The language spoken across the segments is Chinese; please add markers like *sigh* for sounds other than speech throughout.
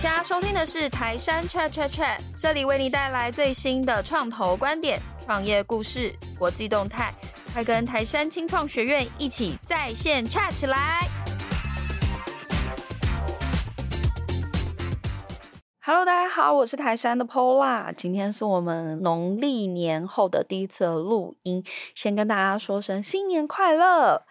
现在收听的是台山 Chat Chat Chat，这里为你带来最新的创投观点、创业故事、国际动态，快跟台山青创学院一起在线 chat 起来！Hello，大家好，我是台山的 Pola，今天是我们农历年后的第一次的录音，先跟大家说声新年快乐。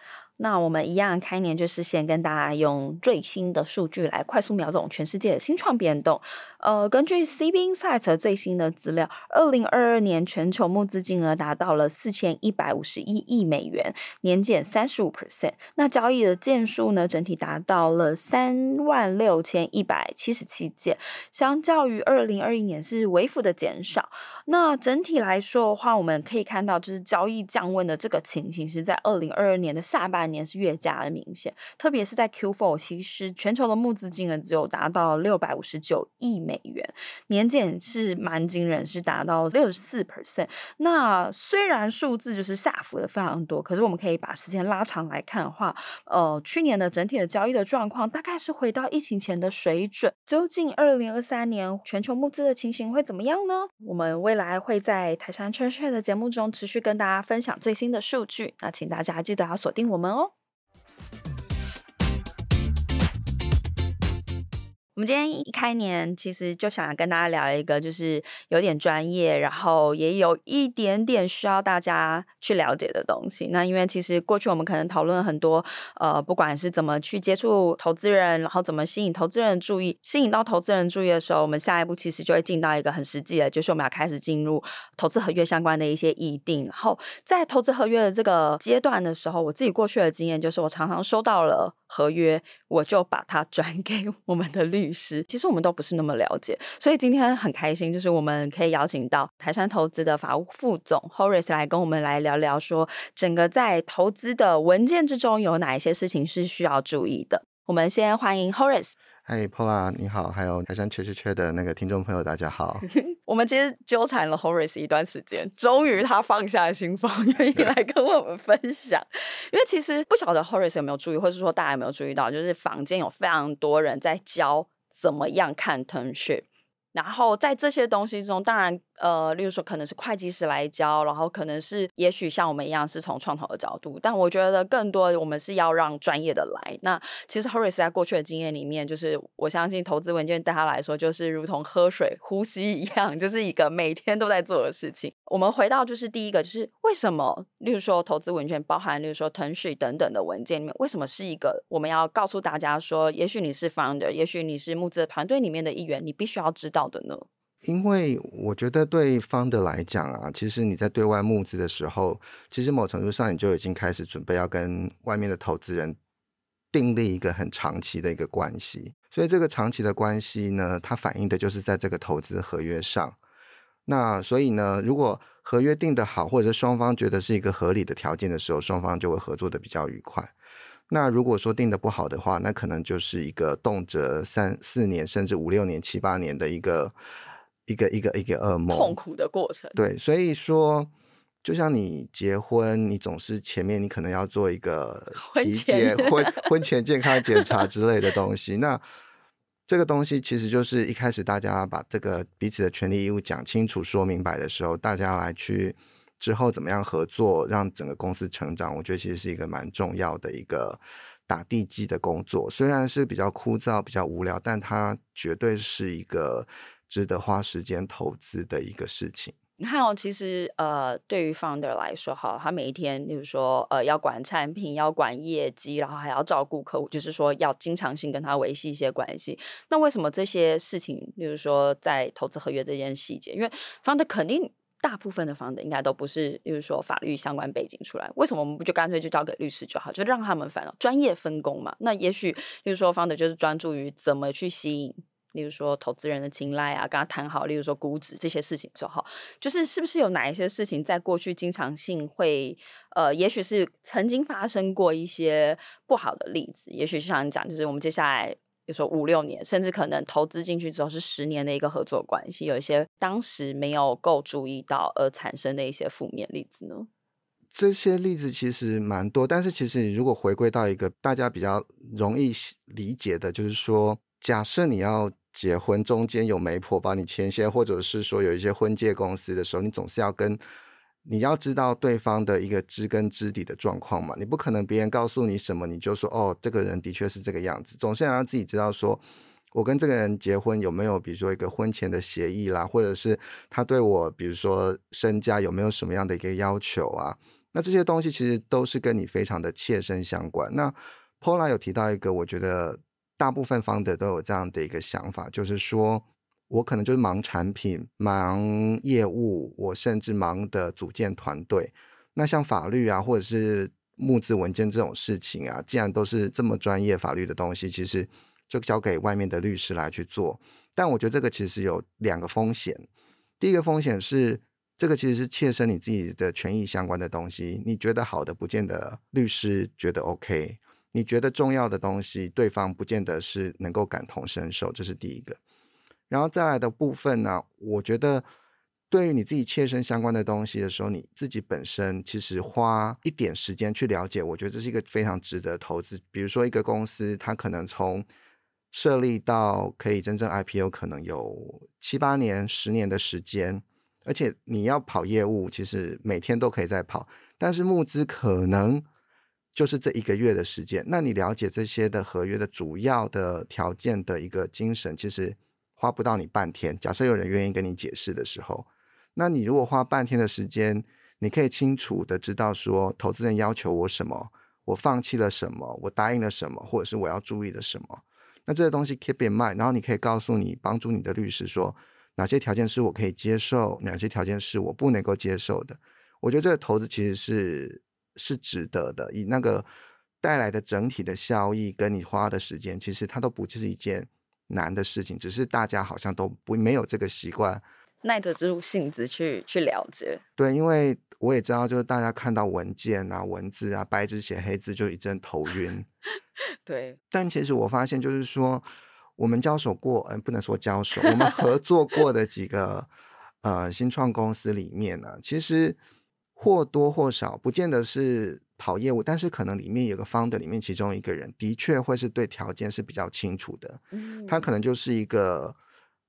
那我们一样开年就是先跟大家用最新的数据来快速秒懂全世界的新创变动。呃，根据 CB Insights 最新的资料，二零二二年全球募资金额达到了四千一百五十一亿美元，年减三十五 percent。那交易的件数呢，整体达到了三万六千一百七十七件，相较于二零二一年是微幅的减少。那整体来说的话，我们可以看到，就是交易降温的这个情形是在二零二二年的下半年是越加的明显，特别是在 Q4，其实全球的募资金额只有达到六百五十九亿美元，年减是蛮惊人，是达到六十四 percent。那虽然数字就是下浮的非常多，可是我们可以把时间拉长来看的话，呃，去年的整体的交易的状况大概是回到疫情前的水准。究竟二零二三年全球募资的情形会怎么样呢？我们未来会在台杉 Chat Chat 的节目中持续跟大家分享最新的数据，那请大家记得要锁定我们哦。我们今天一开年，其实就想跟大家聊一个，就是有点专业，然后也有一点点需要大家去了解的东西。那因为其实过去我们可能讨论很多，呃，不管是怎么去接触投资人，然后怎么吸引投资人注意，吸引到投资人注意的时候，我们下一步其实就会进到一个很实际的，就是我们要开始进入投资合约相关的一些议定。然后在投资合约的这个阶段的时候，我自己过去的经验就是，我常常收到了合约，我就把它转 *laughs* 给我们的律师。其实我们都不是那么了解，所以今天很开心，就是我们可以邀请到台山投资的法务副总 Horace 来跟我们来聊聊，说整个在投资的文件之中有哪一些事情是需要注意的。我们先欢迎 Horace。嗨，Pola，你好，还有台杉 Chat Chat Chat 的那个听众朋友，大家好。*laughs* 我们其实纠缠了 Horace 一段时间，终于他放下心防，愿意来跟我们分享。因为其实不晓得 Horace 有没有注意，或者说大家有没有注意到，就是坊间有非常多人在教怎么样看腾讯然后在这些东西中，当然。呃，例如说可能是会计师来教，然后可能是也许像我们一样是从创投的角度，但我觉得更多我们是要让专业的来。那其实 Horace 在过去的经验里面，就是我相信投资文件对他来说就是如同喝水、呼吸一样，就是一个每天都在做的事情。我们回到就是第一个，就是为什么，例如说投资文件包含例如说腾讯等等的文件里面，为什么是一个我们要告诉大家说，也许你是 founder，也许你是募资团队里面的一员，你必须要知道的呢？因为我觉得对 founder 来讲啊，其实你在对外募资的时候，其实某程度上你就已经开始准备要跟外面的投资人订立一个很长期的一个关系。所以这个长期的关系呢，它反映的就是在这个投资合约上。那所以呢，如果合约定得好，或者是双方觉得是一个合理的条件的时候，双方就会合作得比较愉快。那如果说定得不好的话，那可能就是一个动辄三四年，甚至五六年、七八年的一个。一个一个一个噩梦，痛苦的过程。对，所以说，就像你结婚，你总是前面你可能要做一个 *laughs* 体检、婚前 *laughs* 婚前健康检查之类的东西。那这个东西其实就是一开始大家把这个彼此的权利义务讲清楚、说明白的时候，大家来去之后怎么样合作，让整个公司成长，我觉得其实是一个蛮重要的一个打地基的工作。虽然是比较枯燥、比较无聊，但它绝对是一个。值得花时间投资的一个事情。你看哦，其实呃，对于 founder 来说，哈，他每一天，例如说，呃，要管产品，要管业绩，然后还要照顾客户，就是说要经常性跟他维系一些关系。那为什么这些事情，例如说在投资合约这件细节，因为 founder 肯定大部分的 founder 应该都不是，例如说法律相关背景出来，为什么我们不就干脆就交给律师就好，就让他们反正专业分工嘛？那也许，例如说 founder 就是专注于怎么去吸引。例如说投资人的青睐啊，跟他谈好，例如说估值这些事情之后，就是是不是有哪一些事情在过去经常性会，呃，也许是曾经发生过一些不好的例子，也许就像你讲，就是我们接下来，比如说五六年，甚至可能投资进去之后是十年的一个合作关系，有一些当时没有够注意到而产生的一些负面例子呢？这些例子其实蛮多，但是其实你如果回归到一个大家比较容易理解的，就是说。假设你要结婚中间有媒婆帮你牵线，或者是说有一些婚介公司的时候，你总是要跟你要知道对方的一个知根知底的状况嘛。你不可能别人告诉你什么你就说哦，这个人的确是这个样子，总是要让自己知道说，我跟这个人结婚有没有比如说一个婚前的协议啦，或者是他对我比如说身家有没有什么样的一个要求啊？那这些东西其实都是跟你非常的切身相关。那 Paula 有提到一个，我觉得。大部分方的都有这样的一个想法，就是说我可能就是忙产品、忙业务，我甚至忙的组建团队。那像法律啊，或者是募资文件这种事情啊，既然都是这么专业法律的东西，其实就交给外面的律师来去做。但我觉得这个其实有两个风险。第一个风险是，这个其实是切身你自己的权益相关的东西，你觉得好的，不见得律师觉得 OK。你觉得重要的东西，对方不见得是能够感同身受，这是第一个。然后再来的部分呢，我觉得对于你自己切身相关的东西的时候，你自己本身其实花一点时间去了解，我觉得这是一个非常值得投资。比如说一个公司，它可能从设立到可以真正 IPO，可能有七八年、十年的时间，而且你要跑业务，其实每天都可以在跑，但是募资可能。就是这一个月的时间，那你了解这些的合约的主要的条件的一个精神，其实花不到你半天。假设有人愿意跟你解释的时候，那你如果花半天的时间，你可以清楚的知道说，投资人要求我什么，我放弃了什么，我答应了什么，或者是我要注意的什么。那这个东西 keep in mind，然后你可以告诉你，帮助你的律师说，哪些条件是我可以接受，哪些条件是我不能够接受的。我觉得这个投资其实是。是值得的，以那个带来的整体的效益跟你花的时间，其实它都不是一件难的事情，只是大家好像都不没有这个习惯，耐着这种性子去去了解。对，因为我也知道，就是大家看到文件啊、文字啊、白纸写黑字就一阵头晕。*laughs* 对，但其实我发现，就是说我们交手过，嗯、呃，不能说交手，我们合作过的几个呃新创公司里面呢，其实。或多或少，不见得是跑业务，但是可能里面有个 founder，里面其中一个人的确会是对条件是比较清楚的。嗯，他可能就是一个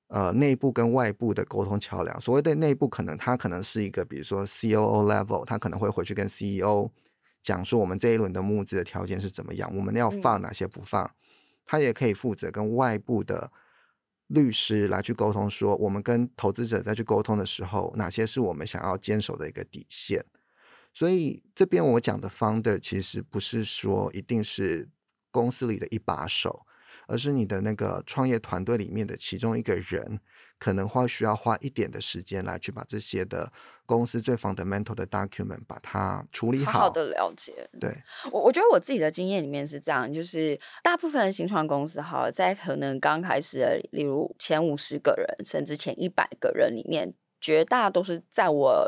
呃内部跟外部的沟通桥梁。所谓的内部，可能他可能是一个，比如说 COO level，他可能会回去跟 CEO 讲说，我们这一轮的募资的条件是怎么样，我们要放哪些不放。嗯，他也可以负责跟外部的。律师来去沟通，说我们跟投资者再去沟通的时候，哪些是我们想要坚守的一个底线。所以这边我讲的 founder 其实不是说一定是公司里的一把手，而是你的那个创业团队里面的其中一个人。可能会需要花一点的时间来去把这些的公司最 fundamental 的 document 把它处理好，好好的了解。对，我我觉得我自己的经验里面是这样，就是大部分的新创公司哈，在可能刚开始的，例如前五十个人甚至前一百个人里面，绝大都是在我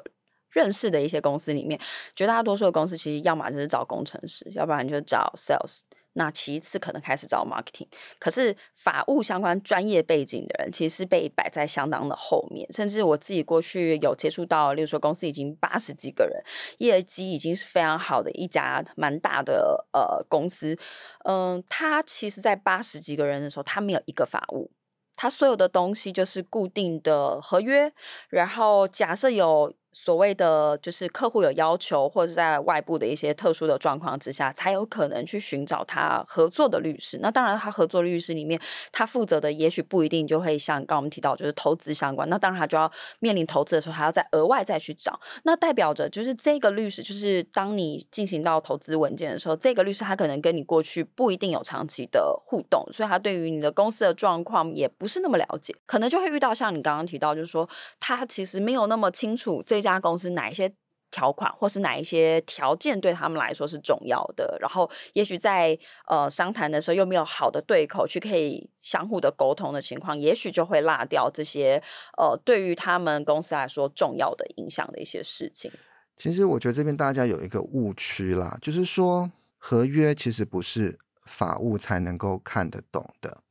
认识的一些公司里面，绝大多数的公司其实要么就是找工程师，要不然就找 sales。那其次可能开始找 marketing，可是法务相关专业背景的人其实是被摆在相当的后面，甚至我自己过去有接触到，例如说公司已经八十几个人，业绩已经是非常好的一家蛮大的呃公司，嗯、呃，他其实在八十几个人的时候，他没有一个法务，他所有的东西就是固定的合约，然后假设有。所谓的就是客户有要求，或者在外部的一些特殊的状况之下，才有可能去寻找他合作的律师。那当然，他合作律师里面，他负责的也许不一定就会像刚刚我们提到，就是投资相关。那当然，他就要面临投资的时候，还要再额外再去找。那代表着就是这个律师，就是当你进行到投资文件的时候，这个律师他可能跟你过去不一定有长期的互动，所以他对于你的公司的状况也不是那么了解，可能就会遇到像你刚刚提到，就是说他其实没有那么清楚这。家公司哪一些条款，或是哪一些条件对他们来说是重要的？然后，也许在呃商谈的时候又没有好的对口去可以相互的沟通的情况，也许就会落掉这些呃对于他们公司来说重要的影响的一些事情。其实我觉得这边大家有一个误区啦，就是说合约其实不是法务才能够看得懂的。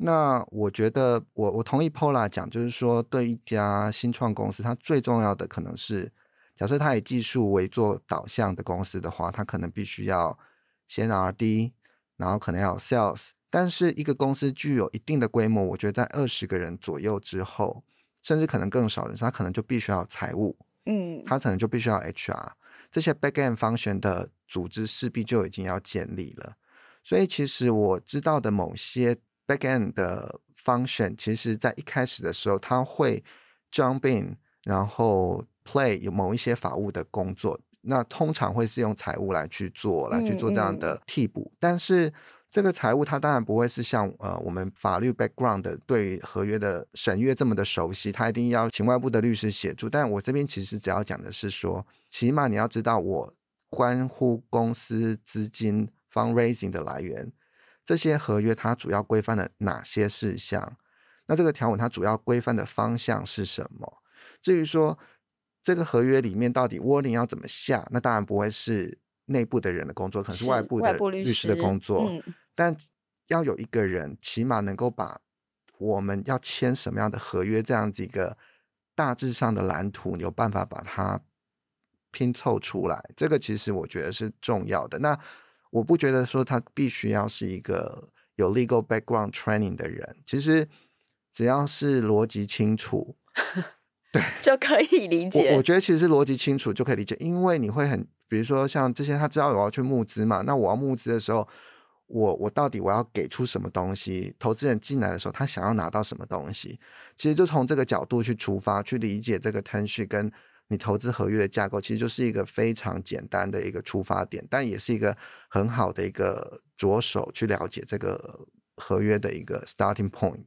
那我觉得我，我我同意 Paula 讲，就是说，对一家新创公司，它最重要的可能是，假设它以技术为做导向的公司的话，它可能必须要先 R&D，然后可能要有 Sales，但是一个公司具有一定的规模，我觉得在二十个人左右之后，甚至可能更少的时候，他可能就必须要财务，嗯，他可能就必须要 HR，这些 backend function 的组织势必就已经要建立了。所以其实我知道的某些 backend 的 function，其实在一开始的时候，他会 jump in，然后 play 有某一些法务的工作。那通常会是用财务来去做，来去做这样的替补。嗯嗯、但是这个财务，它当然不会是像呃我们法律 background 的对合约的审阅这么的熟悉，他一定要请外部的律师协助。但我这边其实只要讲的是说，起码你要知道我关乎公司资金 fundraising 的来源，这些合约它主要规范了哪些事项？那这个条文它主要规范的方向是什么？至于说。这个合约里面到底 wording 要怎么下？那当然不会是内部的人的工作，可能是外部的律师的工作。嗯、但要有一个人，起码能够把我们要签什么样的合约这样子一个大致上的蓝图，你有办法把它拼凑出来。这个其实我觉得是重要的。那我不觉得说他必须要是一个有 legal background training 的人，其实只要是逻辑清楚。*laughs* 对，就可以理解。我我觉得其实是逻辑清楚就可以理解，因为你会很，比如说像这些，他知道我要去募资嘛，那我要募资的时候，我我到底我要给出什么东西？投资人进来的时候，他想要拿到什么东西？其实就从这个角度去出发，去理解这个 term sheet 跟你投资合约的架构，其实就是一个非常简单的一个出发点，但也是一个很好的一个着手去了解这个合约的一个 starting point。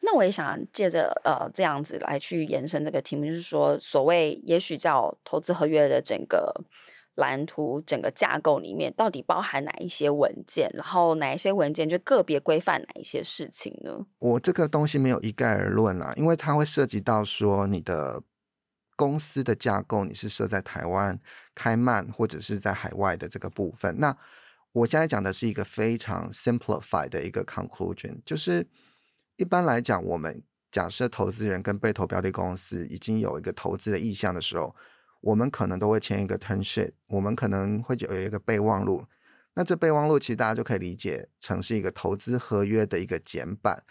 那我也想借着呃这样子来去延伸这个题目，就是说，所谓也许叫投资合约的整个蓝图、整个架构里面，到底包含哪一些文件？然后哪一些文件就个别规范哪一些事情呢？我这个东西没有一概而论啦，因为它会涉及到说你的公司的架构，你是设在台湾开曼或者是在海外的这个部分。那我现在讲的是一个非常 simplified 的一个 conclusion，就是。一般来讲，我们假设投资人跟被投标的公司已经有一个投资的意向的时候，我们可能都会签一个 term sheet，我们可能会有一个备忘录。那这备忘录其实大家就可以理解成是一个投资合约的一个简版。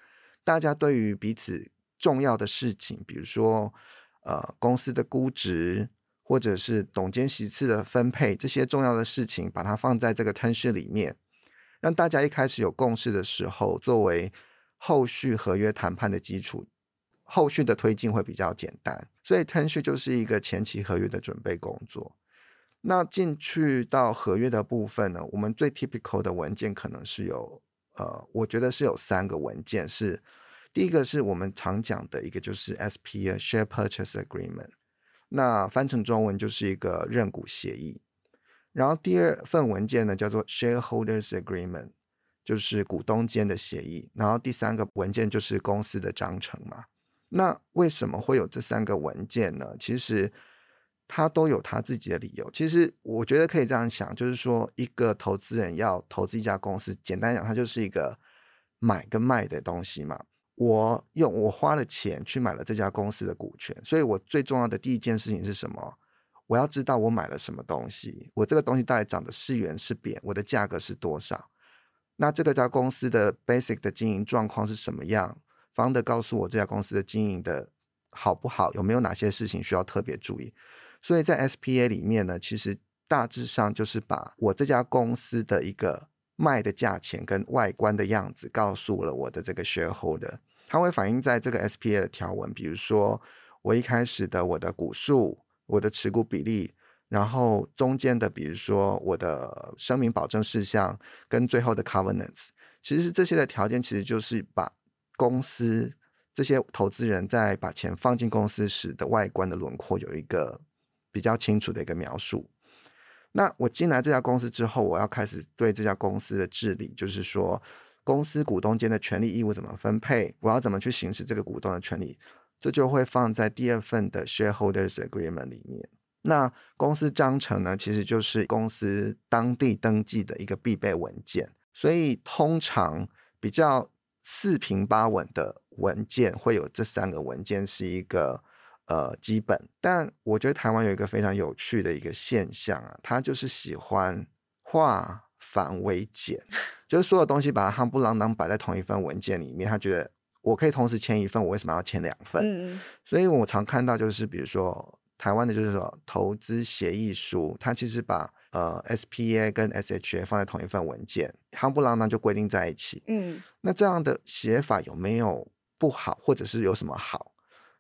大家对于彼此重要的事情，比如说呃公司的估值，或者是董监席次的分配，这些重要的事情，把它放在这个 ten sh 里面，让大家一开始有共识的时候，作为后续合约谈判的基础，后续的推进会比较简单，所以 ten sh 就是一个前期合约的准备工作。那进去到合约的部分呢，我们最 typical 的文件可能是有，呃，我觉得是有三个文件，是第一个是我们常讲的一个就是 SPA，Share Purchase Agreement，那翻成中文就是一个认股协议。然后第二份文件呢叫做 Shareholders Agreement。就是股东间的协议，然后第三个文件就是公司的章程嘛。那为什么会有这三个文件呢？其实他都有他自己的理由。其实我觉得可以这样想，就是说一个投资人要投资一家公司，简单讲，它就是一个买跟卖的东西嘛。我用我花了钱去买了这家公司的股权，所以我最重要的第一件事情是什么？我要知道我买了什么东西，我这个东西到底涨的是圆是扁，我的价格是多少。那这个家公司的 basic 的经营状况是什么样？Founder 告诉我这家公司的经营的好不好，有没有哪些事情需要特别注意？所以在 SPA 里面呢，其实大致上就是把我这家公司的一个卖的价钱跟外观的样子告诉了我的这个 shareholder，它会反映在这个 SPA 的条文，比如说我一开始的我的股数、我的持股比例。然后中间的，比如说我的声明保证事项跟最后的 covenants，其实这些的条件其实就是把公司这些投资人在把钱放进公司时的外观的轮廓有一个比较清楚的一个描述。那我进来这家公司之后，我要开始对这家公司的治理，就是说公司股东间的权利义务怎么分配，我要怎么去行使这个股东的权利，这就会放在第二份的 shareholders agreement 里面。那公司章程呢，其实就是公司当地登记的一个必备文件，所以通常比较四平八稳的文件会有这三个文件是一个呃基本。但我觉得台湾有一个非常有趣的一个现象啊，他就是喜欢画繁为简，就是所有东西把它夯不啷当摆在同一份文件里面，他觉得我可以同时签一份，我为什么要签两份？嗯，所以我常看到就是比如说台湾的就是说投资协议书，它其实把呃 SPA 跟 SHA 放在同一份文件，夯不啷当就规定在一起。嗯，那这样的写法有没有不好，或者是有什么好？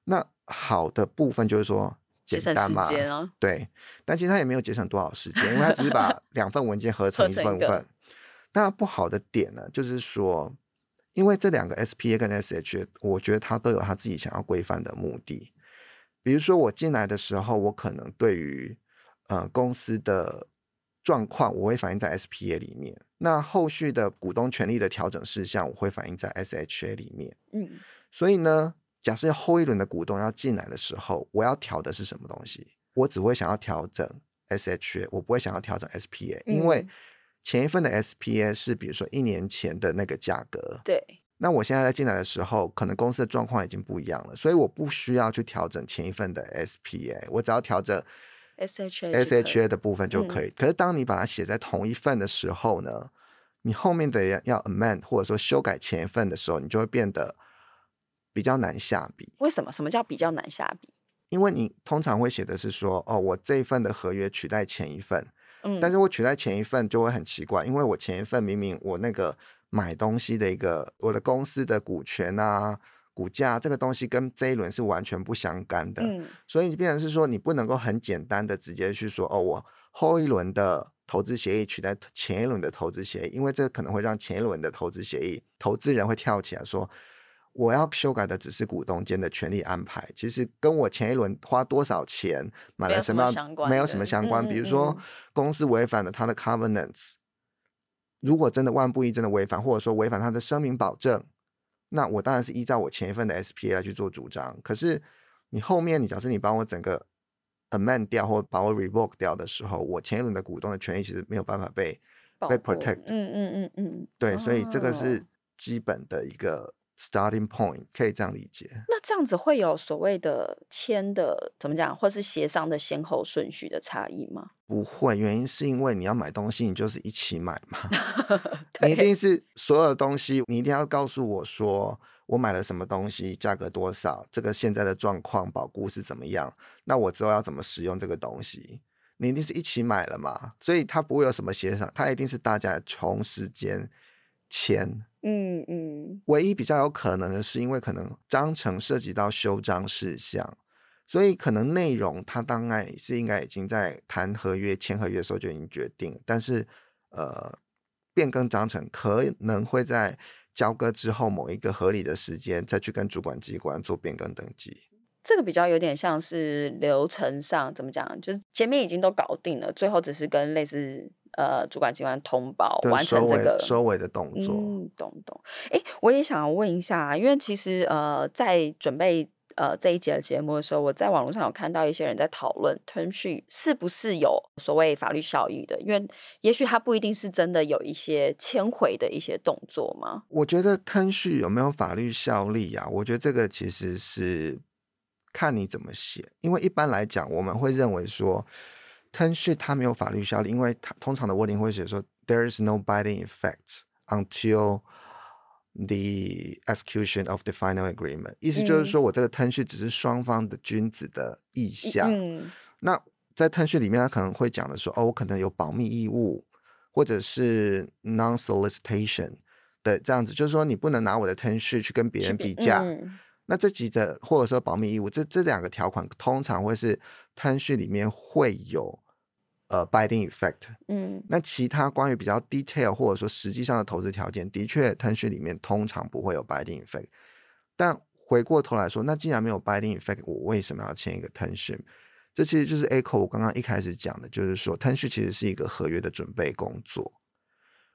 那好的部分就是说。简单嘛，啊、对，但其实他也没有节省多少时间，因为他只是把 *laughs* 两份文件合成一份份。那不好的点呢，就是说，因为这两个 SPA 跟 SHA，我觉得它都有他自己想要规范的目的。比如说我进来的时候，我可能对于呃公司的状况，我会反映在 SPA 里面；那后续的股东权利的调整事项，我会反映在 SHA 里面。嗯，所以呢。假设后一轮的股东要进来的时候，我要调的是什么东西？我只会想要调整 SHA，我不会想要调整 SPA，因为前一份的 SPA 是比如说一年前的那个价格。对。那我现在在进来的时候，可能公司的状况已经不一样了，所以我不需要去调整前一份的 SPA，我只要调整 SHA SHA 的部分就可以。可以。可是当你把它写在同一份的时候呢，你后面的要 amend 或者说修改前一份的时候，你就会变得。比较难下笔，为什么？什么叫比较难下笔？因为你通常会写的是说，哦，我这一份的合约取代前一份，嗯，但是我取代前一份就会很奇怪，因为我前一份明明我那个买东西的一个我的公司的股权啊、股价这个东西跟这一轮是完全不相干的，嗯，所以你变成是说你不能够很简单的直接去说，哦，我后一轮的投资协议取代前一轮的投资协议，因为这可能会让前一轮的投资协议投资人会跳起来说。我要修改的只是股东间的权利安排，其实跟我前一轮花多少钱买了什么样没有什么相关。嗯嗯嗯，比如说公司违反了他的 covenants，如果真的万不一真的违反，或者说违反他的声明保证，那我当然是依照我前一份的 SPA 来去做主张。可是你后面你假设你帮我整个 amend 掉或把我 revoke 掉的时候，我前一轮的股东的权益其实没有办法被被 protect。嗯嗯嗯嗯，对，哦，所以这个是基本的一个。Starting point 可以这样理解。那这样子会有所谓的签的怎么讲，或是协商的先后顺序的差异吗？不会，原因是因为你要买东西，你就是一起买嘛。*laughs* 你一定是所有的东西，你一定要告诉我说我买了什么东西，价格多少，这个现在的状况保固是怎么样，那我之后要怎么使用这个东西，你一定是一起买了嘛。所以它不会有什么协商，它一定是大家同时间签。嗯嗯，唯一比较有可能的是，因为可能章程涉及到修章事项，所以可能内容它当然是应该已经在谈合约、签合约的时候就已经决定，但是呃，变更章程可能会在交割之后某一个合理的时间再去跟主管机关做变更登记。这个比较有点像是流程上怎么讲，就是前面已经都搞定了，最后只是跟类似。呃，主管机关通报完成这个收尾的动作，嗯，懂懂。哎，我也想要问一下，因为其实呃，在准备呃这一节的节目的时候，我在网络上有看到一些人在讨论 term sheet 是不是有所谓法律效益的，因为也许它不一定是真的有一些迁回的一些动作吗？我觉得 term sheet 有没有法律效力啊？我觉得这个其实是看你怎么写，因为一般来讲，我们会认为说。Term sheet 它没有法律效力，因为它通常的 wording 会写说 there is no binding effect until the execution of the final agreement。意思就是说我这个 term sheet 只是双方的君子的意向。嗯、那在 term sheet 里面，他可能会讲的说，哦，我可能有保密义务，或者是 non-solicitation 的这样子，就是说你不能拿我的 sheet 去跟别人比价。嗯那这几者或者说保密义务，这这两个条款通常会是 term sheet 里面会有呃 binding effect。嗯，那其他关于比较 detail 或者说实际上的投资条件，的确 term sheet 里面通常不会有 binding effect。但回过头来说，那既然没有 binding effect，我为什么要签一个 term sheet？这其实就是 echo 我刚刚一开始讲的，就是说 term sheet 其实是一个合约的准备工作。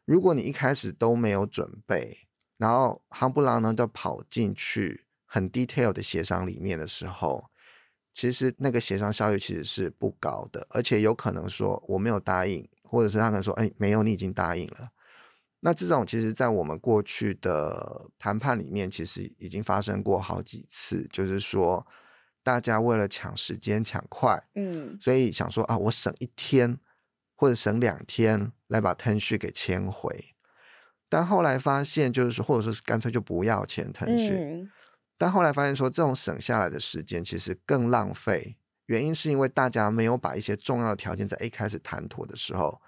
如果你一开始都没有准备，然后夯不啷呢就跑进去。很 detail 的协商里面的时候，其实那个协商效率其实是不高的，而且有可能说我没有答应，或者是他可能说，哎，没有，你已经答应了。那这种其实，在我们过去的谈判里面，其实已经发生过好几次，就是说大家为了抢时间抢快，嗯，所以想说啊，我省一天。或者省两天来把 term sheet 给签回。但后来发现，就是说，或者说是干脆就不要签 term sheet。但后来发现说，这种省下来的时间其实更浪费。原因是因为大家没有把一些重要的条件在一开始谈妥的时候，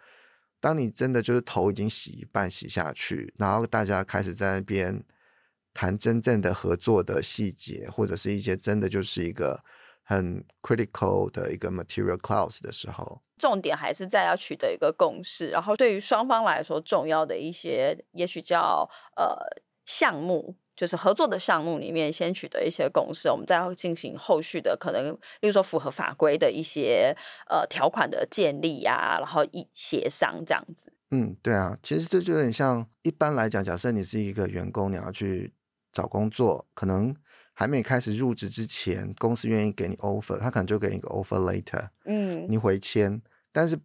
当你真的就是头已经洗一半洗下去，然后大家开始在那边谈真正的合作的细节，或者是一些真的就是一个很 critical 的一个 material clause 的时候，重点还是在要取得一个共识。然后对于双方来说，重要的一些也许叫呃项目。就是合作的项目里面，先取得一些共识，我们再会进行后续的可能，例如说符合法规的一些呃条款的建立呀、啊，然后一协商这样子。嗯，对啊，其实这就有点像一般来讲，假设你是一个员工，你要去找工作，可能还没开始入职之前，公司愿意给你 offer，他可能就给你一个 offer later，嗯，你回签，但是。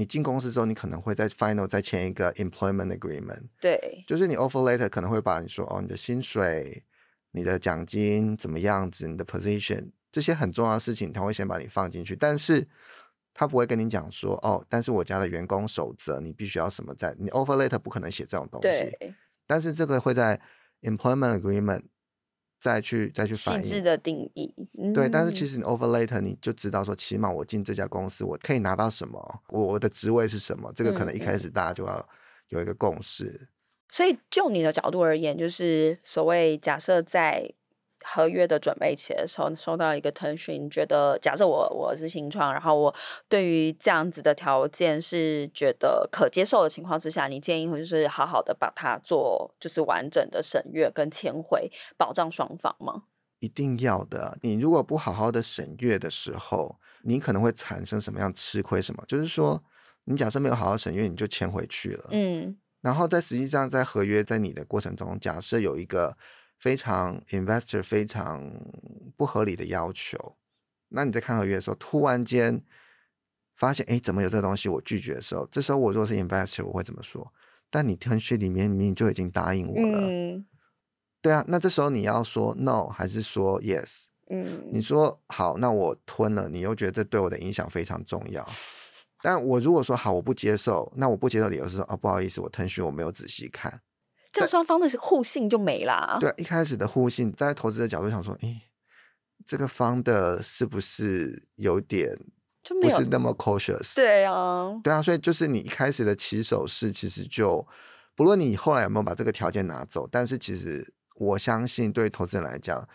你进公司之后，你可能会在 final 再签一个 employment agreement。对，就是你 offer letter 可能会把你说哦，你的薪水、你的奖金怎么样子，你的 position 这些很重要的事情，他会先把你放进去，但是他不会跟你讲说哦，但是我家的员工守则，你必须要什么在你 offer letter 不可能写这种东西。对，但是这个会在 employment agreement。再去再去反映细致的定义，嗯、对，但是其实你 over later 你就知道说，起码我进这家公司，我可以拿到什么，我我的职位是什么，这个可能一开始大家就要有一个共识。嗯、所以就你的角度而言，就是所谓假设在。合约的准备期的时候，收到一个 sheet，你觉得假设我我是新创，然后我对于这样子的条件是觉得可接受的情况之下，你建议会就是好好的把它做就是完整的审阅跟签回，保障双方吗？一定要的。你如果不好好的审阅的时候，你可能会产生什么样吃亏？什么？就是说，你假设没有好好审阅，你就签回去了。嗯。然后在实际上在合约在你的过程中，假设有一个。非常 investor 非常不合理的要求，那你在看合约的时候，突然间发现，哎，怎么有这个东西？我拒绝的时候，这时候我如果是 investor，我会怎么说？但你 term sheet 里面明明就已经答应我了，嗯、对啊，那这时候你要说 no 还是说 yes？嗯，你说好，那我吞了，你又觉得这对我的影响非常重要。但我如果说好，我不接受，那我不接受理由是说，哦，不好意思，我 term sheet 我没有仔细看。这双方的互信就没啦。对，一开始的互信，在投资的角度想说，诶，这个方的是不是有点就不是那么 cautious？对啊，对啊，所以就是你一开始的起手式，其实就不论你后来有没有把这个条件拿走，但是其实我相信，对于投资人来讲，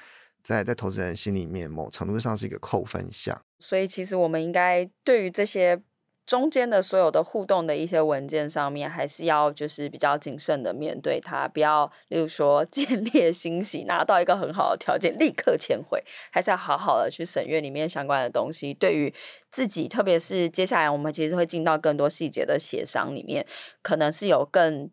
在在投资人心里面，某程度上是一个扣分项。所以其实我们应该对于这些。中间的所有的互动的一些文件上面，还是要就是比较谨慎的面对它，不要例如说见猎 *laughs* 欣喜，拿到一个很好的条件立刻签回，还是要好好的去审阅里面相关的东西。对于自己，特别是接下来我们其实会进到更多细节的协商里面，可能是有更。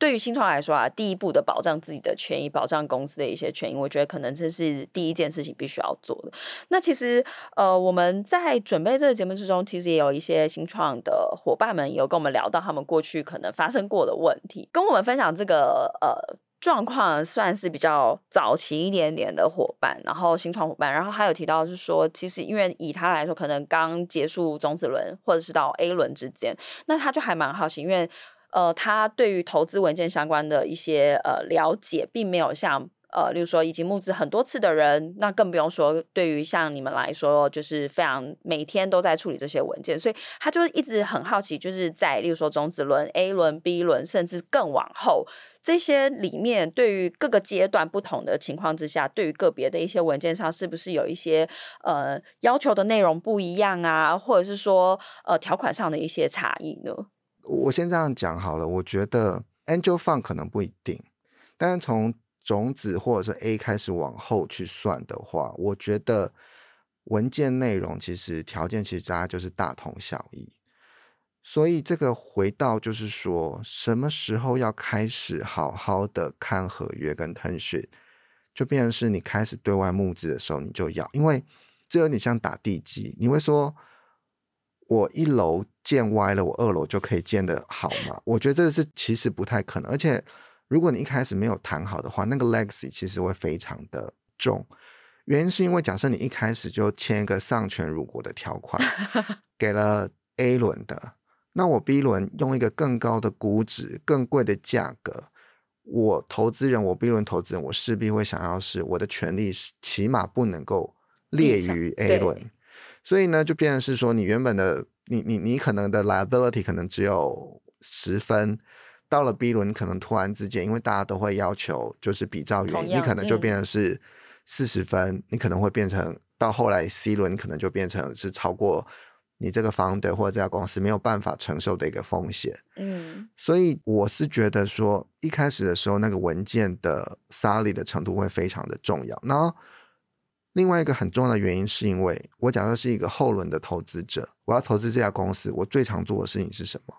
对于新创来说啊，第一步的保障自己的权益，保障公司的一些权益，我觉得可能这是第一件事情必须要做的。那其实呃，我们在准备这个节目之中，其实也有一些新创的伙伴们有跟我们聊到他们过去可能发生过的问题，跟我们分享这个呃状况，算是比较早期一点点的伙伴，然后新创伙伴，然后还有提到是说，其实因为以他来说，可能刚结束种子轮或者是到 A 轮之间，那他就还蛮好奇，因为。呃，他对于投资文件相关的一些呃了解，并没有像呃，例如说已经募资很多次的人，那更不用说对于像你们来说，就是非常每天都在处理这些文件，所以他就一直很好奇，就是在例如说种子轮、A 轮、B 轮，甚至更往后这些里面，对于各个阶段不同的情况之下，对于个别的一些文件上，是不是有一些呃要求的内容不一样啊，或者是说呃条款上的一些差异呢？我先这样讲好了，我觉得 Angel Fund 可能不一定，但是从种子或者是 A 开始往后去算的话，我觉得文件内容其实条件其实大家就是大同小异。所以这个回到就是说，什么时候要开始好好的看合约跟 term sheet，就变成是你开始对外募资的时候你就要，因为这有点像打地基，你会说。我一楼建歪了，我二楼就可以建的好吗？*laughs* 我觉得这个是其实不太可能。而且，如果你一开始没有谈好的话，那个 legacy 其实会非常的重。原因是因为假设你一开始就签一个丧权辱国的条款，*laughs* 给了 A 轮的，那我 B 轮用一个更高的估值、更贵的价格，我投资人，我 B 轮投资人，我势必会想要是我的权利是起码不能够劣于 A 轮，所以呢，就变成是说，你原本的你你你可能的 liability 可能只有十分，到了 B 轮可能突然之间，因为大家都会要求就是比较原因，你可能就变成是四十分，嗯，你可能会变成到后来 C 轮可能就变成是超过。你这个 founder 或者这家公司没有办法承受的一个风险，嗯，所以我是觉得说，一开始的时候那个文件的 solid 的程度会非常的重要。然后另外一个很重要的原因是因为我假设是一个后轮的投资者，我要投资这家公司，我最常做的事情是什么？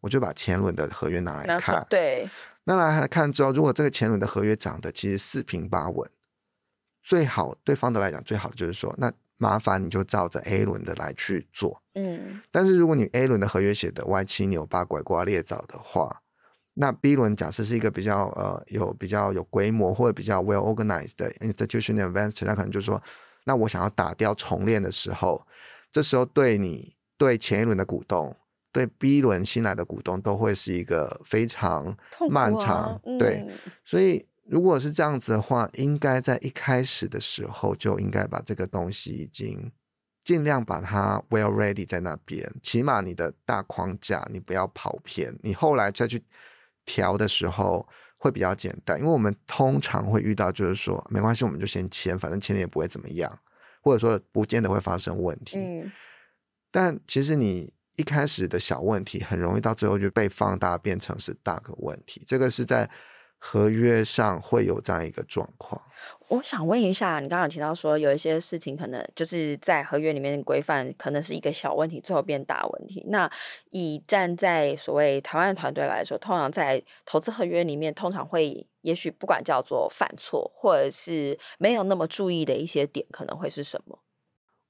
我就把前轮的合约拿来看，对，那来看之后，如果这个前轮的合约涨的其实四平八稳，最好对 founder 来讲最好的就是说那。麻烦你就照着 A 轮的来去做，嗯，但是如果你 A 轮的合约写的歪七扭八、拐瓜裂枣的话，那 B 轮假设是一个比较呃有比较有规模或者比较 well organized 的 institutional investor，他可能就是说，那我想要打掉重练的时候，这时候对你对前一轮的股东，对 B 轮新来的股东都会是一个非常漫长，啊嗯、对，所以。如果是这样子的话，应该在一开始的时候就应该把这个东西已经尽量把它 well ready 在那边，起码你的大框架你不要跑偏，你后来再去调的时候会比较简单。因为我们通常会遇到就是说没关系，我们就先签，反正签了也不会怎么样，或者说不见得会发生问题。嗯。但其实你一开始的小问题，很容易到最后就被放大变成是大个问题。这个是在。合约上会有这样一个状况。我想问一下，你刚刚提到说有一些事情可能就是在合约里面的规范，可能是一个小问题，最后变大问题。那以站在所谓台湾的团队来说，通常在投资合约里面，通常会也许不管叫做犯错，或者是没有那么注意的一些点，可能会是什么？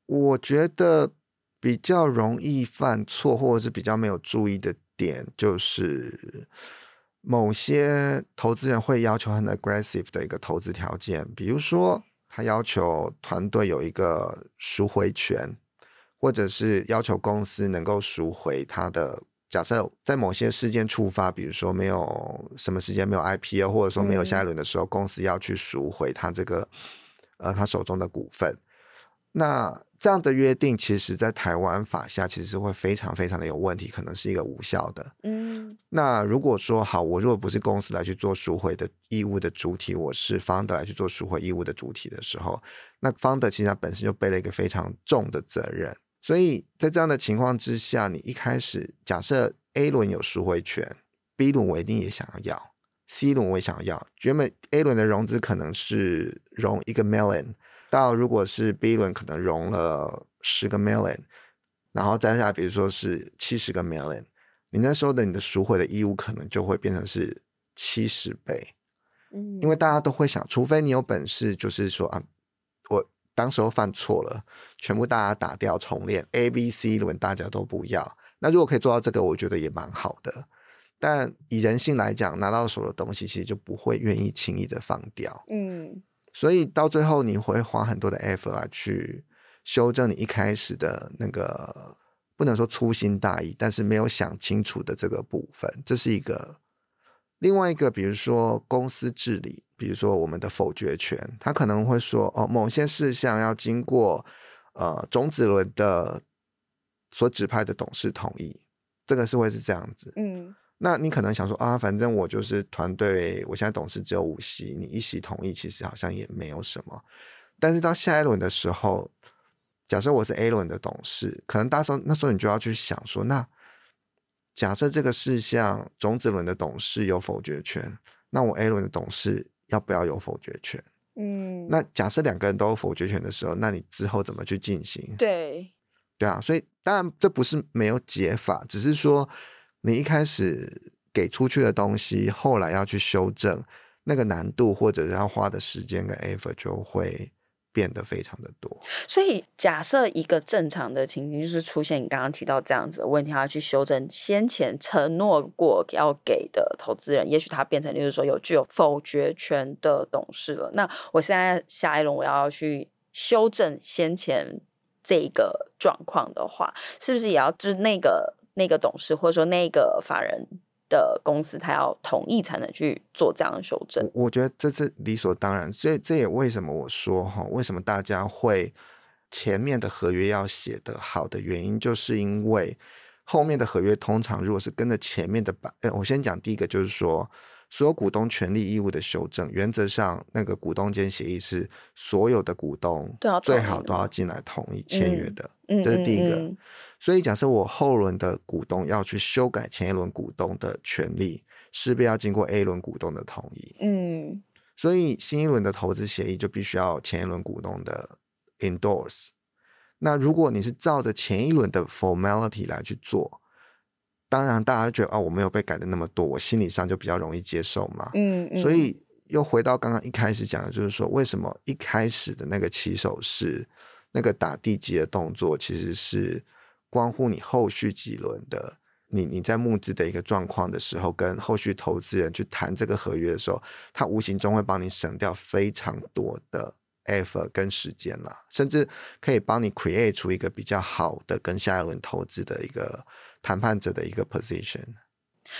我觉得比较容易犯错，或者是比较没有注意的点，就是。某些投资人会要求很 aggressive 的一个投资条件，比如说他要求团队有一个赎回权，或者是要求公司能够赎回他的。假设在某些事件触发，比如说没有什么时间没有 IPO，或者说没有下一轮的时候，公司要去赎回他这个呃他手中的股份，那。这样的约定，其实在台湾法下其实是会非常非常的有问题，可能是一个无效的。嗯，那如果说好，我如果不是公司来去做赎回的义务的主体，我是 founder 来去做赎回义务的主体的时候，那 founder 其实他本身就背了一个非常重的责任。所以在这样的情况之下，你一开始假设 A 轮有赎回权，B 轮我一定也想要要，C 轮我也想要。原本 A 轮的融资可能是融一个 million。到如果是 B 轮可能融了十个 million，然后再下来比如说是七十个 million，你那时候的你的赎回的义务可能就会变成是七十倍，嗯，因为大家都会想，除非你有本事，就是说啊，我当时候犯错了，全部大家打掉重练 A、B、C 轮大家都不要，那如果可以做到这个，我觉得也蛮好的。但以人性来讲，拿到手的东西其实就不会愿意轻易的放掉，嗯。所以到最后，你会花很多的 effort 来去修正你一开始的那个不能说粗心大意，但是没有想清楚的这个部分，这是一个。另外一个，比如说公司治理，比如说我们的否决权，他可能会说哦，某些事项要经过呃种子轮的所指派的董事同意，这个是会是这样子，嗯。那你可能想说啊，反正我就是团队，我现在董事只有五席，你一席同意，其实好像也没有什么。但是到下一轮的时候，假设我是 A 轮的董事，可能到时候那时候你就要去想说，那假设这个事项种子轮的董事有否决权，那我 A 轮的董事要不要有否决权？嗯，那假设两个人都有否决权的时候，那你之后怎么去进行？对，对啊，所以当然这不是没有解法，只是说。你一开始给出去的东西，后来要去修正，那个难度或者是要花的时间跟 effort 就会变得非常的多。所以，假设一个正常的情形就是出现你刚刚提到这样子的问题，他要去修正先前承诺过要给的投资人，也许他变成就是说有具有否决权的董事了。那我现在下一轮我要去修正先前这个状况的话，是不是也要就是那个？那个董事或者说那个法人的公司，他要同意才能去做这样的修正。我，我觉得这是理所当然，所以这也为什么我说哈，为什么大家会前面的合约要写的好的原因，就是因为后面的合约通常如果是跟着前面的版，我先讲第一个，就是说。所有股东权利义务的修正，原则上那个股东间协议是所有的股东最好都要进来同意签约的，嗯、这是第一个。嗯嗯嗯、所以假设我后轮的股东要去修改前一轮股东的权利，势必要经过 A 轮股东的同意。嗯，所以新一轮的投资协议就必须要前一轮股东的 endorse。那如果你是照着前一轮的 formality 来去做。当然，大家觉得哦，我没有被改的那么多，我心理上就比较容易接受嘛。嗯，嗯，所以又回到刚刚一开始讲的，就是说，为什么一开始的那个起手式，那个打地基的动作，其实是关乎你后续几轮的，你你在募资的一个状况的时候，跟后续投资人去谈这个合约的时候，他无形中会帮你省掉非常多的 effort 跟时间啦，甚至可以帮你 create 出一个比较好的跟下一轮投资的一个。谈判者的一个 position，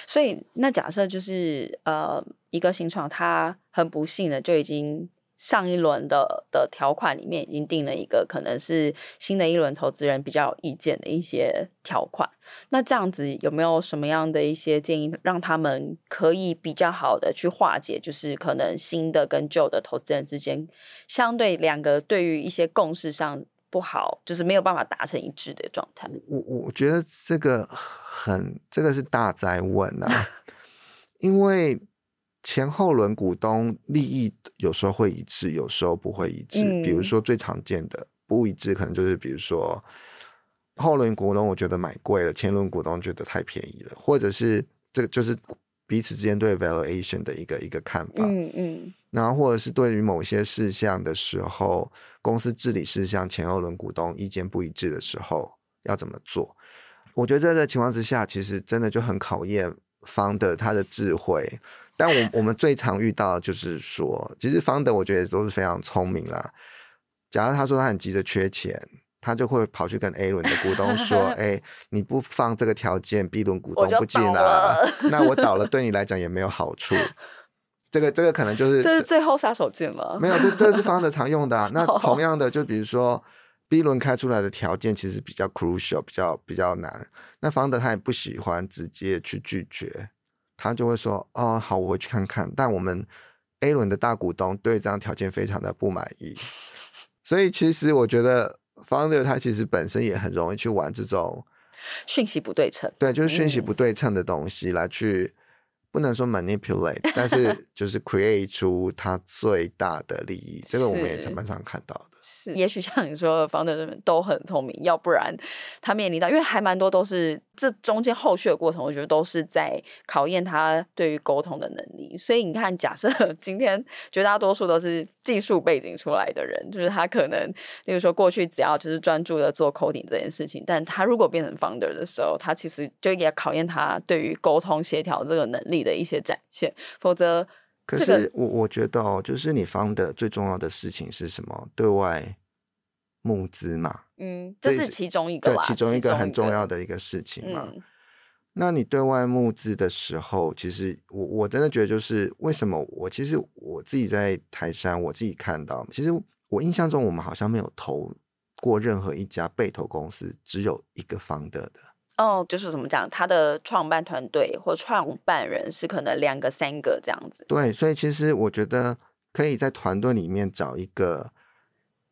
所以那假设就是呃，一个新创，他很不幸的就已经上一轮的的条款里面已经定了一个可能是新的一轮投资人比较有意见的一些条款。那这样子有没有什么样的一些建议，让他们可以比较好的去化解，就是可能新的跟旧的投资人之间相对两个对于一些共识上。不好，就是没有办法达成一致的状态。我我觉得这个很，这个是大哉问啊，*laughs* 因为前后轮股东利益有时候会一致，有时候不会一致。嗯、比如说最常见的不一致，可能就是比如说后轮股东我觉得买贵了，前轮股东觉得太便宜了，或者是这个就是彼此之间对 valuation 的一个一个看法。嗯嗯。然后或者是对于某些事项的时候。公司治理事项前后轮股东意见不一致的时候要怎么做？我觉得在这个情况之下，其实真的就很考验 founder 他的智慧。但我我们最常遇到的就是说，其实 founder 我觉得都是非常聪明啦。假如他说他很急着缺钱，他就会跑去跟 A 轮的股东说：*laughs* “哎，你不放这个条件，B 轮股东不进啊，那我倒了对你来讲也没有好处。”这个这个可能就是这是最后杀手锏了。没有，这这是方的常用的啊。*laughs* 那同样的，就比如说 B 轮开出来的条件其实比较 crucial，比较比较难。那方的他也不喜欢直接去拒绝，他就会说：“哦，好，我回去看看。”但我们 A 轮的大股东对这样条件非常的不满意，所以其实我觉得方德他其实本身也很容易去玩这种讯息不对称，对，就是讯息不对称的东西来去。不能说 manipulate，*laughs* 但是就是 create 出他最大的利益，这个我们也蛮常看到的。是，也许像你说的，founder 这边都很聪明，要不然他面临到，因为还蛮多都是这中间后续的过程，我觉得都是在考验他对于沟通的能力。所以你看，假设 *laughs* 今天绝大多数都是技术背景出来的人，就是他可能，例如说过去只要就是专注的做 coding 这件事情，但他如果变成 founder 的时候，他其实就也考验他对于沟通协调这个能力的一些展现，否则，可是我我觉得哦，就是你 founder 最重要的事情是什么？对外募资嘛，嗯，这是其中一个，对，其中一个很重要的一个事情嘛。嗯、那你对外募资的时候，其实我我真的觉得，就是为什么我其实我自己在台山，我自己看到，其实我印象中我们好像没有投过任何一家被投公司，只有一个 founder 的。哦，就是怎么讲，他的创办团队或创办人是可能两个、三个这样子。对，所以其实我觉得可以在团队里面找一个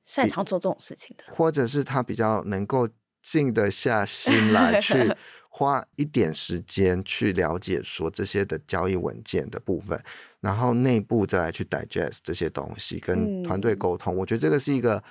擅长做这种事情的，或者是他比较能够静得下心来去 *laughs* 花一点时间去了解说这些的交易文件的部分，然后内部再来去 digest 这些东西，跟团队沟通。嗯，我觉得这个是一个。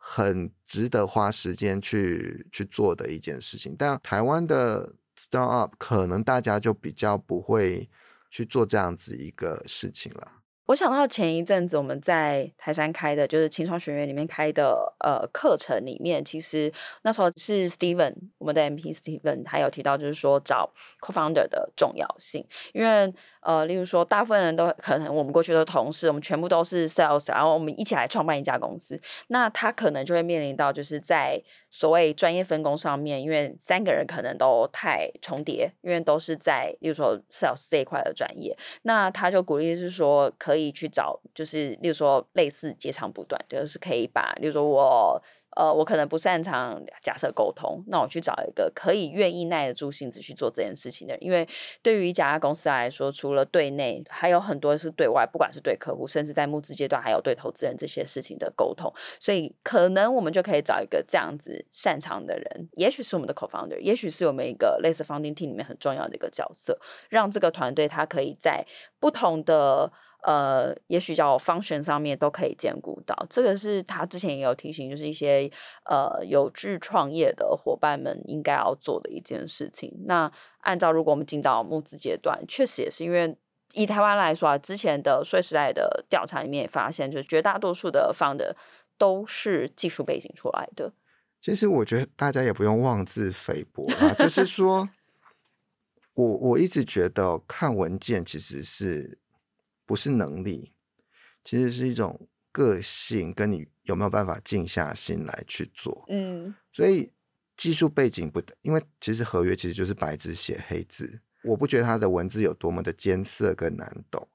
很值得花时间去去做的一件事情，但台湾的 startup 可能大家就比较不会去做这样子一个事情了。我想到前一阵子我们在台山开的，就是青创学院里面开的呃课程里面，其实那时候是 Steven，我们的 MP Steven，他有提到就是说找 co-founder 的重要性，因为呃，例如说，大部分人都可能我们过去的同事，我们全部都是 sales，然后我们一起来创办一家公司，那他可能就会面临到就是在所谓专业分工上面，因为三个人可能都太重叠，因为都是在例如说 sales 这一块的专业，那他就鼓励是说可以去找，就是例如说类似截长补短，就是可以把，例如说我。呃，我可能不擅长假设沟通，那我去找一个可以愿意耐得住性子去做这件事情的人，因为对于一家公司来说，除了对内，还有很多是对外，不管是对客户，甚至在募资阶段，还有对投资人这些事情的沟通，所以可能我们就可以找一个这样子擅长的人，也许是我们的 co-founder，也许是我们一个类似 founding team 里面很重要的一个角色，让这个团队他可以在不同的。呃，也许叫 function 上面都可以兼顾到，这个是他之前也有提醒，就是一些呃有志创业的伙伴们应该要做的一件事情。那按照如果我们进到募资阶段，确实也是因为以台湾来说啊，之前的税时代的调查里面也发现，就是绝大多数的 founder 都是技术背景出来的。其实我觉得大家也不用妄自菲薄啊，就是说 *laughs* 我我一直觉得看文件其实是。不是能力，其实是一种个性，跟你有没有办法静下心来去做。嗯，所以技术背景不，因为其实合约其实就是白纸写黑字，我不觉得它的文字有多么的艰涩跟难懂。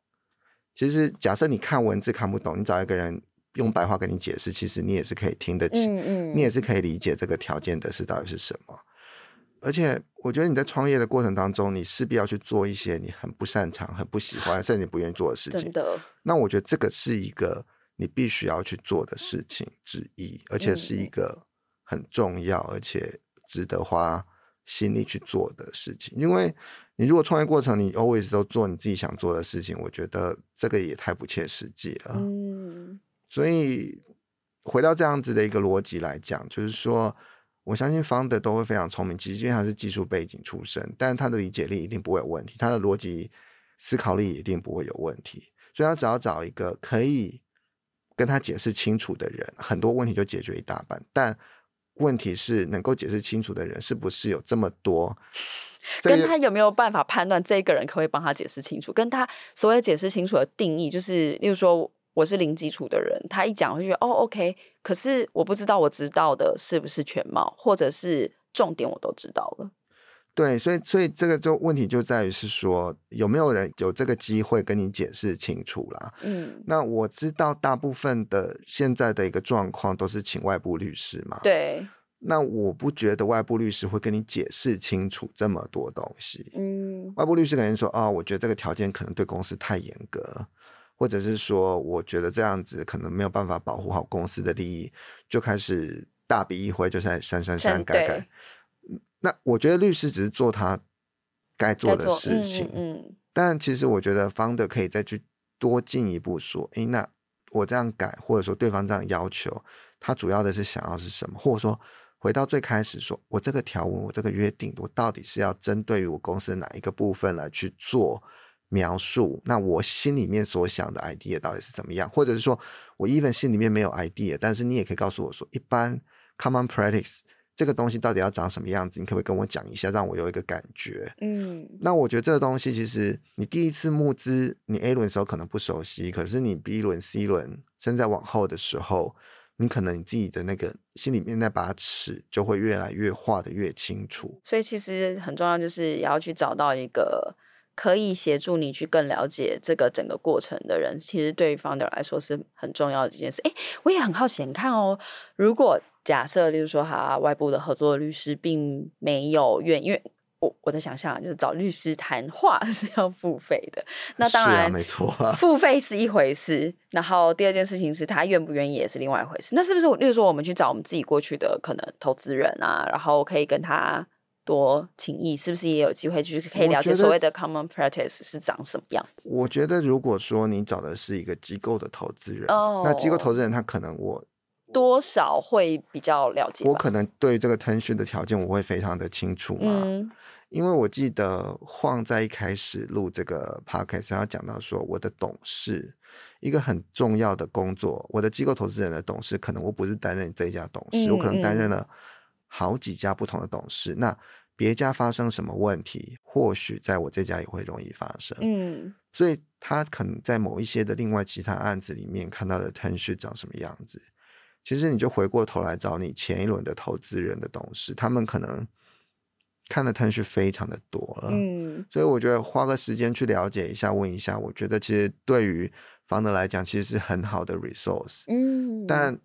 其实假设你看文字看不懂，你找一个人用白话跟你解释，其实你也是可以听得清，嗯嗯，你也是可以理解这个条件的是到底是什么。而且，我觉得你在创业的过程当中，你势必要去做一些你很不擅长、很不喜欢，甚至你不愿意做的事情。真的。那我觉得这个是一个你必须要去做的事情之一，而且是一个很重要而且值得花心力去做的事情。因为你如果创业过程你 always 都做你自己想做的事情，我觉得这个也太不切实际了。嗯。所以回到这样子的一个逻辑来讲，就是说。我相信 founder 都会非常聪明，其实因为他是技术背景出身，但他的理解力一定不会有问题，他的逻辑思考力一定不会有问题，所以他只要找一个可以跟他解释清楚的人，很多问题就解决一大半。但问题是，能够解释清楚的人是不是有这么多？跟他有没有办法判断这个人可不可以帮他解释清楚？跟他所谓解释清楚的定义，就是例如说。我是零基础的人，他一讲会觉得哦，OK，可是我不知道我知道的是不是全貌，或者是重点我都知道了。对，所以所以这个就问题就在于是说有没有人有这个机会跟你解释清楚啦。嗯，那我知道大部分的现在的一个状况都是请外部律师嘛。对，那我不觉得外部律师会跟你解释清楚这么多东西。嗯，外部律师可能说啊，哦，我觉得这个条件可能对公司太严格。或者是说，我觉得这样子可能没有办法保护好公司的利益，就开始大笔一挥，就在删删删改改。那我觉得律师只是做他该做的事情，嗯，嗯，但其实我觉得 founder 可以再去多进一步说，诶，那我这样改，或者说对方这样要求，他主要的是想要是什么？或者说回到最开始说，我这个条文，我这个约定，我到底是要针对于我公司哪一个部分来去做？描述，那我心里面所想的 idea 到底是怎么样？或者是说我 even 心里面没有 idea，但是你也可以告诉我说，一般 common practice 这个东西到底要长什么样子？你可不可以跟我讲一下，让我有一个感觉？嗯，那我觉得这个东西其实你第一次募资，你 A 轮的时候可能不熟悉，可是你 B 轮、C 轮，甚至往后的时候，你可能你自己的那个心里面那把尺就会越来越画的越清楚。所以其实很重要，就是也要去找到一个。可以协助你去更了解这个整个过程的人，其实对于 founder 来说是很重要的一件事。诶，我也很好奇，你看哦，如果假设，例如说，哈，外部的合作律师并没有愿，因为我我在想象就是找律师谈话 *laughs* 是要付费的，那当然、啊、没错、啊，付费是一回事，然后第二件事情是他愿不愿意也是另外一回事。那是不是，例如说，我们去找我们自己过去的可能投资人啊，然后可以跟他。多情谊是不是也有机会去可以了解所谓的 common practice 是长什么样子？我觉得如果说你找的是一个机构的投资人，oh, 那机构投资人他可能我多少会比较了解。我可能对这个 tension 的条件我会非常的清楚嘛，嗯、因为我记得晃在一开始录这个 podcast 他讲到说，我的董事一个很重要的工作，我的机构投资人的董事，可能我不是担任这一家董事，嗯、我可能担任了。好几家不同的董事，那别家发生什么问题，或许在我这家也会容易发生。嗯，所以他可能在某一些的另外其他案子里面看到的 term sheet 长什么样子，其实你就回过头来找你前一轮的投资人的董事，他们可能看的 term sheet 非常的多了。嗯，所以我觉得花个时间去了解一下，问一下，我觉得其实对于 founder 来讲，其实是很好的 resource。嗯，但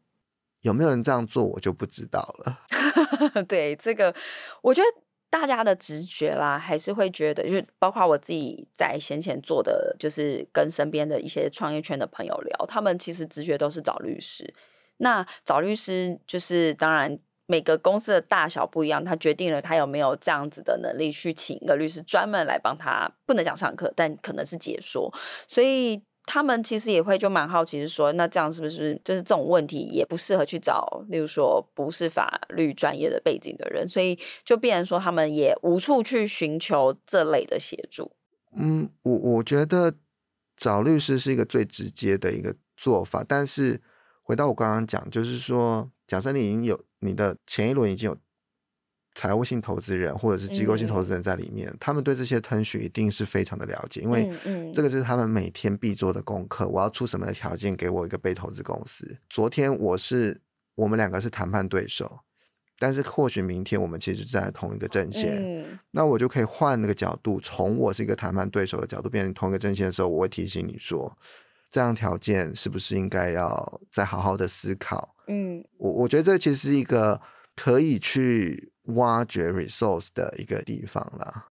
有没有人这样做，我就不知道了。*laughs* 对这个，我觉得大家的直觉啦，还是会觉得，就是包括我自己在先前做的，就是跟身边的一些创业圈的朋友聊，他们其实直觉都是找律师。那找律师，就是当然每个公司的大小不一样，他决定了他有没有这样子的能力去请一个律师专门来帮他，不能讲上课，但可能是解说，所以。他们其实也会就蛮好奇，是说那这样是不是就是这种问题也不适合去找，例如说不是法律专业的背景的人，所以就变成说他们也无处去寻求这类的协助。嗯，我我觉得找律师是一个最直接的一个做法，但是回到我刚刚讲，就是说，假设你已经有你的前一轮已经有。财务性投资人或者是机构性投资人在里面，嗯、他们对这些 terms 一定是非常的了解，因为这个是他们每天必做的功课。我要出什么的条件给我一个被投资公司？昨天我是我们两个是谈判对手，但是或许明天我们其实站在同一个阵线，嗯、那我就可以换那个角度，从我是一个谈判对手的角度变成同一个阵线的时候，我会提醒你说，这样条件是不是应该要再好好的思考？嗯，我我觉得这其实是一个可以去。挖掘 resource 的一个地方啦。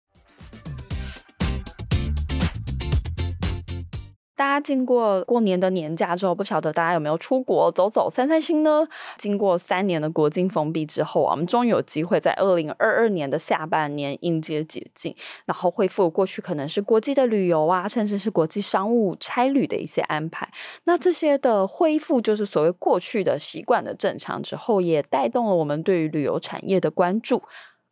大家经过过年的年假之后，不晓得大家有没有出国走走散散心呢？经过三年的国境封闭之后啊，我们终于有机会在二零二二年的下半年迎接解禁，然后恢复过去可能是国际的旅游啊，甚至是国际商务差旅的一些安排。那这些的恢复，就是所谓过去的习惯的正常之后，也带动了我们对于旅游产业的关注。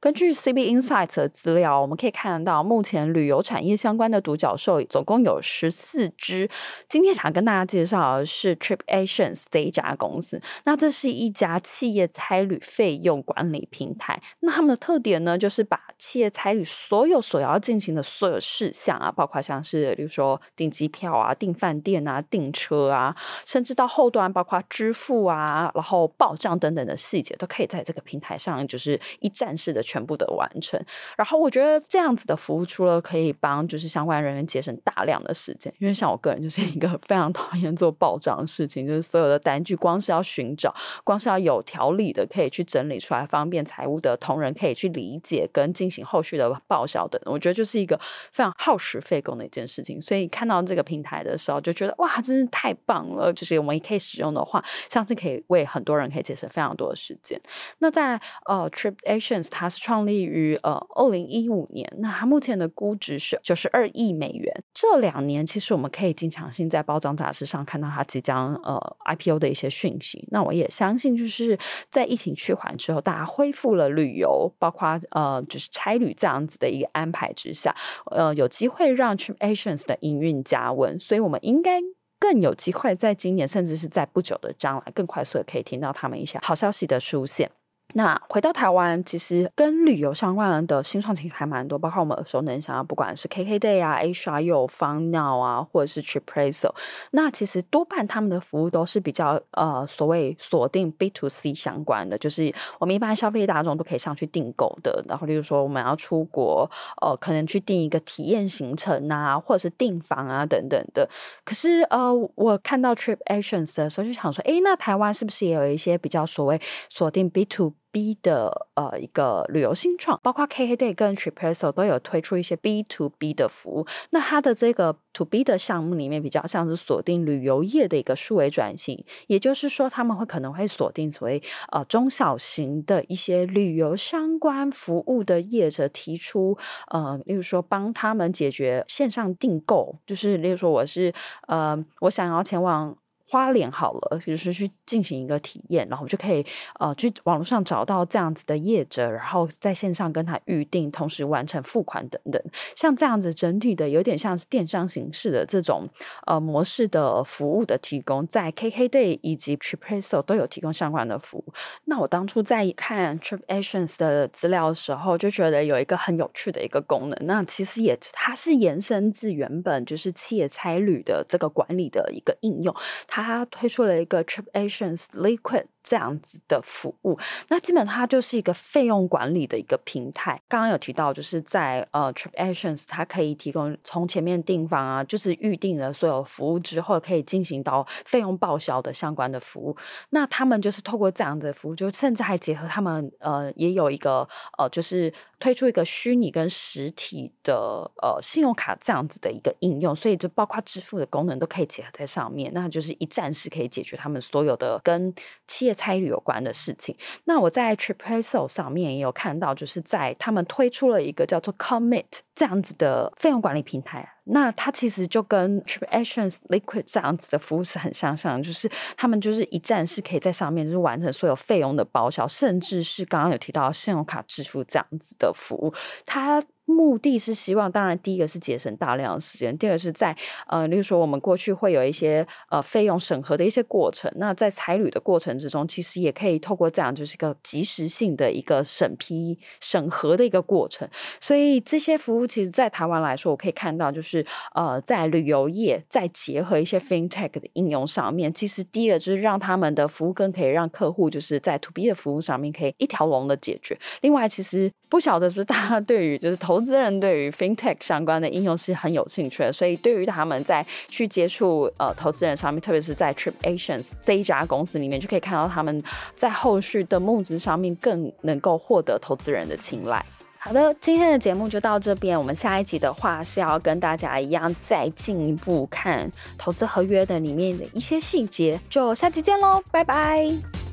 根据 CB Insights 的资料，我们可以看到，目前旅游产业相关的独角兽总共有十四只。今天想跟大家介绍的是 TripAsians 这一家公司。那这是一家企业差旅费用管理平台。那他们的特点呢，就是把企业差旅所有所要进行的所有事项啊，包括像是比如说订机票啊、订饭店啊、订车啊，甚至到后端包括支付啊、然后报账等等的细节，都可以在这个平台上，就是一站式的。全部的完成，然后我觉得这样子的服务，除了可以帮就是相关人员节省大量的时间，因为像我个人就是一个非常讨厌做报账的事情，就是所有的单据光是要寻找，光是要有条理的可以去整理出来，方便财务的同仁可以去理解跟进行后续的报销等，我觉得就是一个非常耗时费工的一件事情。所以看到这个平台的时候，就觉得哇，真是太棒了！就是我们也可以使用的话，相信可以为很多人可以节省非常多的时间。那在呃 TripAsians 它是。创立于呃二零一五年，那它目前的估值是九十二亿美元。这两年其实我们可以经常性在包装杂志上看到它即将呃 IPO 的一些讯息。那我也相信，就是在疫情趋缓之后，大家恢复了旅游，包括呃就是差旅这样子的一个安排之下，呃有机会让 TripAsians 的营运加温，所以我们应该更有机会在今年，甚至是在不久的将来，更快速的可以听到他们一些好消息的出现。那回到台湾，其实跟旅游相关的新创其实还蛮多，包括我们耳熟能详，不管是 KKday 啊、Asia 又 FunNow 啊，或者是 Tripraisal，那其实多半他们的服务都是比较呃所谓锁定 B to C 相关的，就是我们一般消费大众都可以上去订购的。然后，例如说我们要出国，呃，可能去订一个体验行程啊，或者是订房啊等等的。可是呃，我看到 TripAsians 的时候就想说，诶，那台湾是不是也有一些比较所谓锁定 B to B 的呃一个旅游新创，包括 KKday 跟 Tripadvisor 都有推出一些 B to B 的服务。那它的这个 To B 的项目里面，比较像是锁定旅游业的一个数位转型，也就是说，他们会可能会锁定所谓呃中小型的一些旅游相关服务的业者，提出呃，例如说帮他们解决线上订购，就是例如说我是呃我想要前往。花莲好了，就是去进行一个体验，然后就可以呃去网络上找到这样子的业者，然后在线上跟他预定，同时完成付款等等。像这样子整体的有点像是电商形式的这种呃模式的服务的提供，在 KKday 以及 Tripadvisor 都有提供相关的服务。那我当初在看 TripAdvisor 的资料的时候，就觉得有一个很有趣的一个功能。那其实也它是延伸自原本就是企业差旅的这个管理的一个应用，它。他推出了一个 TripAdvisor Liquid 这样子的服务，那基本它就是一个费用管理的一个平台。刚刚有提到，就是在呃，Trip Actions，它可以提供从前面订房啊，就是预定了所有服务之后，可以进行到费用报销的相关的服务。那他们就是透过这样的服务，就甚至还结合他们呃也有一个呃就是推出一个虚拟跟实体的呃信用卡这样子的一个应用，所以就包括支付的功能都可以结合在上面。那就是一站式可以解决他们所有的跟企业差旅有关的事情，那我在 TripAdvisor 上面也有看到，就是在他们推出了一个叫做 Commit 这样子的费用管理平台。那它其实就跟 TripActions Liquid 这样子的服务是很相像，就是他们就是一站式可以在上面就是完成所有费用的报销，甚至是刚刚有提到信用卡支付这样子的服务，它。目的是希望，当然第一个是节省大量的时间，第二个是在呃，例如说我们过去会有一些呃费用审核的一些过程，那在差旅的过程之中，其实也可以透过这样就是一个即时性的一个审批审核的一个过程。所以这些服务其实，在台湾来说，我可以看到就是呃，在旅游业再结合一些 FinTech 的应用上面，其实第一个就是让他们的服务更可以让客户就是在 To B 的服务上面可以一条龙的解决。另外，其实不晓得是不是大家对于就是投投资人对于 FinTech 相关的应用是很有兴趣的，所以对于他们在去接触呃投资人上面，特别是在 TripAsians 这一家公司里面，就可以看到他们在后续的募资上面更能够获得投资人的青睐。好的，今天的节目就到这边，我们下一集的话是要跟大家一样再进一步看投资合约的里面的一些细节，就下期见喽，拜拜。